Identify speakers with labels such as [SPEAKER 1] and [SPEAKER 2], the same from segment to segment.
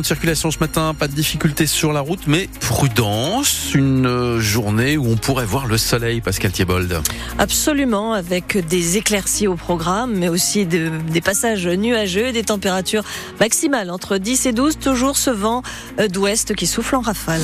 [SPEAKER 1] de circulation ce matin, pas de difficulté sur la route, mais prudence, une euh, journée où on pourrait voir le soleil, Pascal Thiebold.
[SPEAKER 2] Absolument, avec des éclaircies au programme, mais aussi de, des passages nuageux et des températures maximales entre 10 et 12, toujours ce vent euh, d'ouest qui souffle en rafale.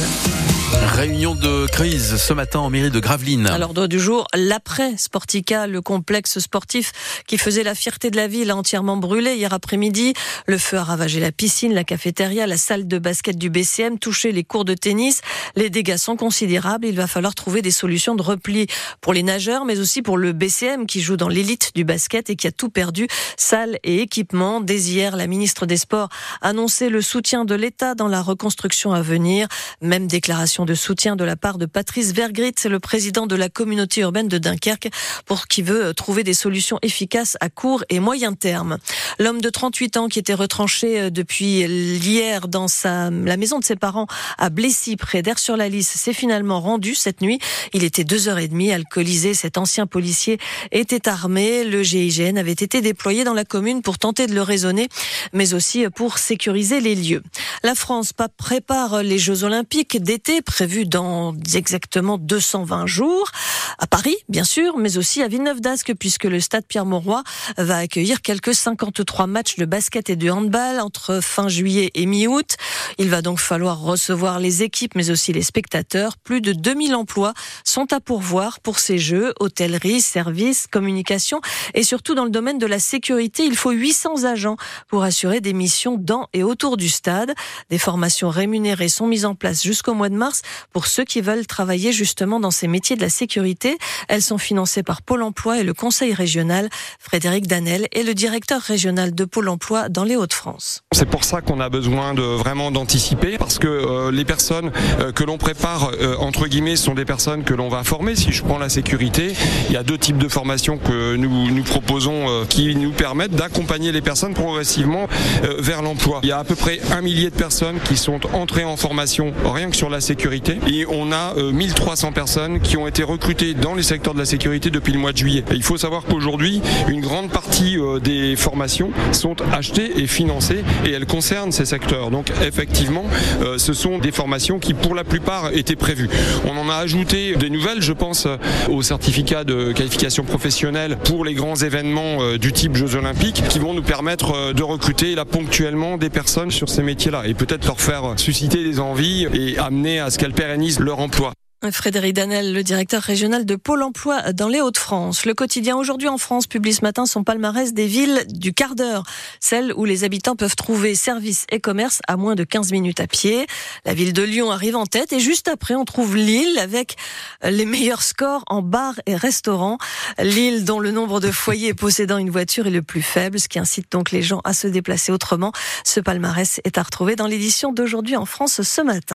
[SPEAKER 1] Réunion de crise ce matin en mairie de Gravelines.
[SPEAKER 2] Alors, l'ordre du jour, l'après Sportica, le complexe sportif qui faisait la fierté de la ville, a entièrement brûlé hier après-midi. Le feu a ravagé la piscine, la cafétéria, la salle de basket du BCM, touché les cours de tennis. Les dégâts sont considérables. Il va falloir trouver des solutions de repli pour les nageurs, mais aussi pour le BCM qui joue dans l'élite du basket et qui a tout perdu, salle et équipement. Dès hier, la ministre des Sports a annoncé le soutien de l'État dans la reconstruction à venir. Même déclaration de soutien de la part de Patrice Vergrit, le président de la communauté urbaine de Dunkerque, pour qui veut trouver des solutions efficaces à court et moyen terme. L'homme de 38 ans qui était retranché euh, depuis hier dans sa, la maison de ses parents à Blessy, près d'Air-sur-la-Lys, s'est finalement rendu cette nuit. Il était deux heures et demie, alcoolisé. Cet ancien policier était armé. Le GIGN avait été déployé dans la commune pour tenter de le raisonner, mais aussi pour sécuriser les lieux. La France prépare les Jeux Olympiques d'été prévus dans exactement 220 jours à Paris, bien sûr, mais aussi à Villeneuve-d'Ascq, puisque le stade Pierre-Mauroy va accueillir quelques 53 matchs de basket et de handball entre fin juillet et mi-août. Il va donc falloir recevoir les équipes, mais aussi les spectateurs. Plus de 2000 emplois sont à pourvoir pour ces jeux, hôtellerie, services, communication, et surtout dans le domaine de la sécurité. Il faut 800 agents pour assurer des missions dans et autour du stade. Des formations rémunérées sont mises en place jusqu'au mois de mars pour ceux qui veulent travailler justement dans ces métiers de la sécurité. Elles sont financées par Pôle emploi et le Conseil régional. Frédéric Danel est le directeur régional de Pôle emploi dans les Hauts-de-France.
[SPEAKER 3] C'est pour ça qu'on a besoin de vraiment d'anticiper parce que euh, les personnes euh, que l'on prépare euh, entre guillemets sont des personnes que l'on va former. Si je prends la sécurité, il y a deux types de formations que nous nous proposons qui nous permettent d'accompagner les personnes progressivement vers l'emploi. Il y a à peu près un millier de personnes qui sont entrées en formation rien que sur la sécurité et on a euh, 1300 personnes qui ont été recrutées dans les secteurs de la sécurité depuis le mois de juillet. Et il faut savoir qu'aujourd'hui, une grande partie euh, des formations sont achetées et financées et elles concernent ces secteurs. Donc effectivement, euh, ce sont des formations qui pour la plupart étaient prévues. On en a ajouté des nouvelles, je pense euh, au certificat de qualification professionnelle pour les grands événements du type Jeux Olympiques qui vont nous permettre de recruter là ponctuellement des personnes sur ces métiers-là et peut-être leur faire susciter des envies et amener à ce qu'elles pérennisent leur emploi.
[SPEAKER 2] Frédéric Danel, le directeur régional de Pôle emploi dans les Hauts-de-France. Le quotidien aujourd'hui en France publie ce matin son palmarès des villes du quart d'heure, celles où les habitants peuvent trouver services et commerces à moins de 15 minutes à pied. La ville de Lyon arrive en tête et juste après on trouve Lille avec les meilleurs scores en bars et restaurants. Lille dont le nombre de foyers possédant une voiture est le plus faible, ce qui incite donc les gens à se déplacer autrement. Ce palmarès est à retrouver dans l'édition d'aujourd'hui en France ce matin.